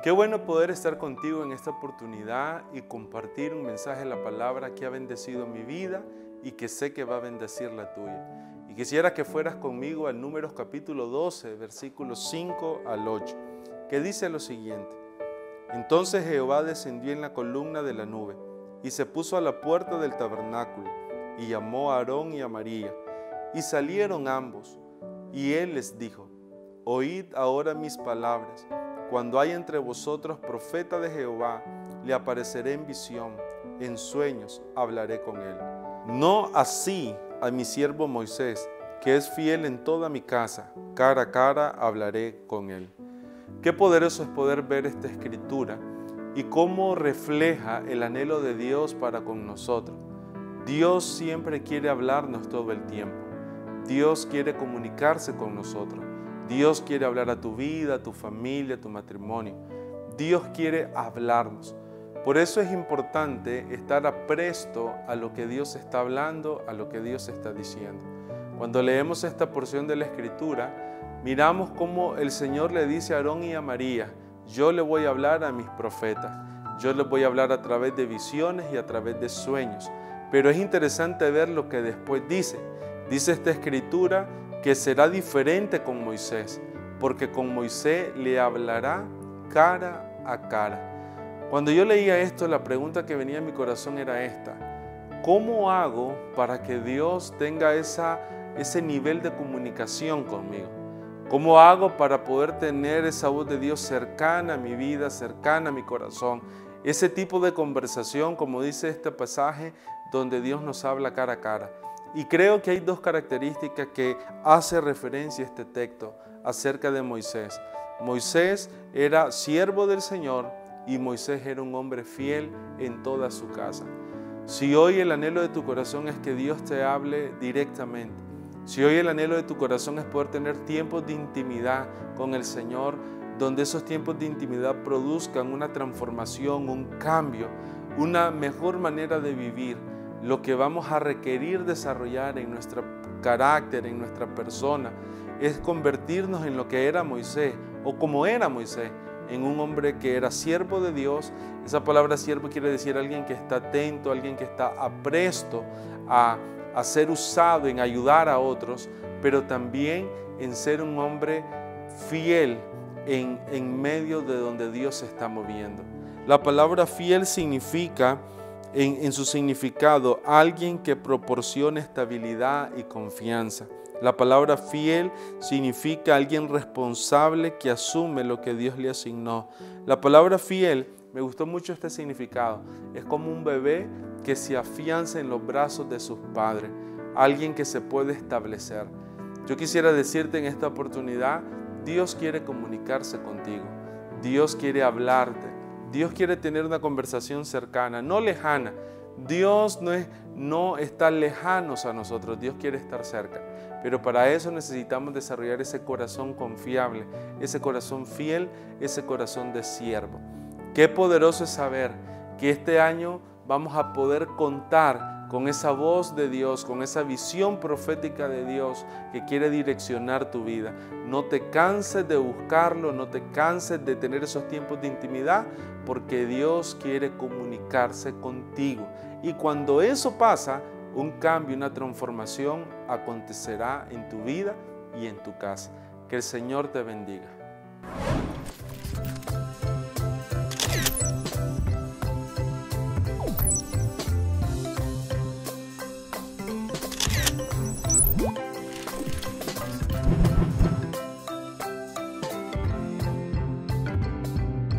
Qué bueno poder estar contigo en esta oportunidad y compartir un mensaje de la palabra que ha bendecido mi vida y que sé que va a bendecir la tuya. Y quisiera que fueras conmigo al Números capítulo 12, versículos 5 al 8, que dice lo siguiente. Entonces Jehová descendió en la columna de la nube y se puso a la puerta del tabernáculo y llamó a Aarón y a María. Y salieron ambos. Y él les dijo, oíd ahora mis palabras cuando hay entre vosotros profeta de Jehová, le apareceré en visión, en sueños hablaré con él. No así a mi siervo Moisés, que es fiel en toda mi casa, cara a cara hablaré con él. Qué poderoso es poder ver esta escritura y cómo refleja el anhelo de Dios para con nosotros. Dios siempre quiere hablarnos todo el tiempo. Dios quiere comunicarse con nosotros. Dios quiere hablar a tu vida, a tu familia, a tu matrimonio. Dios quiere hablarnos. Por eso es importante estar apresto a lo que Dios está hablando, a lo que Dios está diciendo. Cuando leemos esta porción de la Escritura, miramos cómo el Señor le dice a Aarón y a María, yo le voy a hablar a mis profetas, yo les voy a hablar a través de visiones y a través de sueños. Pero es interesante ver lo que después dice. Dice esta escritura que será diferente con Moisés, porque con Moisés le hablará cara a cara. Cuando yo leía esto, la pregunta que venía en mi corazón era esta. ¿Cómo hago para que Dios tenga esa, ese nivel de comunicación conmigo? ¿Cómo hago para poder tener esa voz de Dios cercana a mi vida, cercana a mi corazón? Ese tipo de conversación, como dice este pasaje, donde Dios nos habla cara a cara. Y creo que hay dos características que hace referencia este texto acerca de Moisés. Moisés era siervo del Señor y Moisés era un hombre fiel en toda su casa. Si hoy el anhelo de tu corazón es que Dios te hable directamente, si hoy el anhelo de tu corazón es poder tener tiempos de intimidad con el Señor, donde esos tiempos de intimidad produzcan una transformación, un cambio, una mejor manera de vivir, lo que vamos a requerir desarrollar en nuestro carácter, en nuestra persona, es convertirnos en lo que era Moisés o como era Moisés, en un hombre que era siervo de Dios. Esa palabra siervo quiere decir alguien que está atento, alguien que está apresto a, a ser usado en ayudar a otros, pero también en ser un hombre fiel en, en medio de donde Dios se está moviendo. La palabra fiel significa en, su significado, alguien que proporciona estabilidad y confianza. La palabra fiel significa alguien responsable que asume lo que Dios le asignó. La palabra fiel, me gustó mucho este significado, es como un bebé que se afianza en los brazos de sus padres, alguien que se puede establecer. Yo quisiera decirte en esta oportunidad, Dios quiere comunicarse contigo, Dios quiere hablarte, Dios quiere tener una conversación cercana, no lejana. Dios no, es, no está lejanos a nosotros, Dios quiere estar cerca. Pero para eso necesitamos desarrollar ese corazón confiable, ese corazón fiel, ese corazón de siervo. Qué poderoso es saber que este año vamos a poder contar con esa voz de Dios, con esa visión profética de Dios que quiere direccionar tu vida. No te canses de buscarlo, no te canses de tener esos tiempos de intimidad, porque Dios quiere comunicarse contigo. Y cuando eso pasa, un cambio, una transformación acontecerá en tu vida y en tu casa. Que el Señor te bendiga.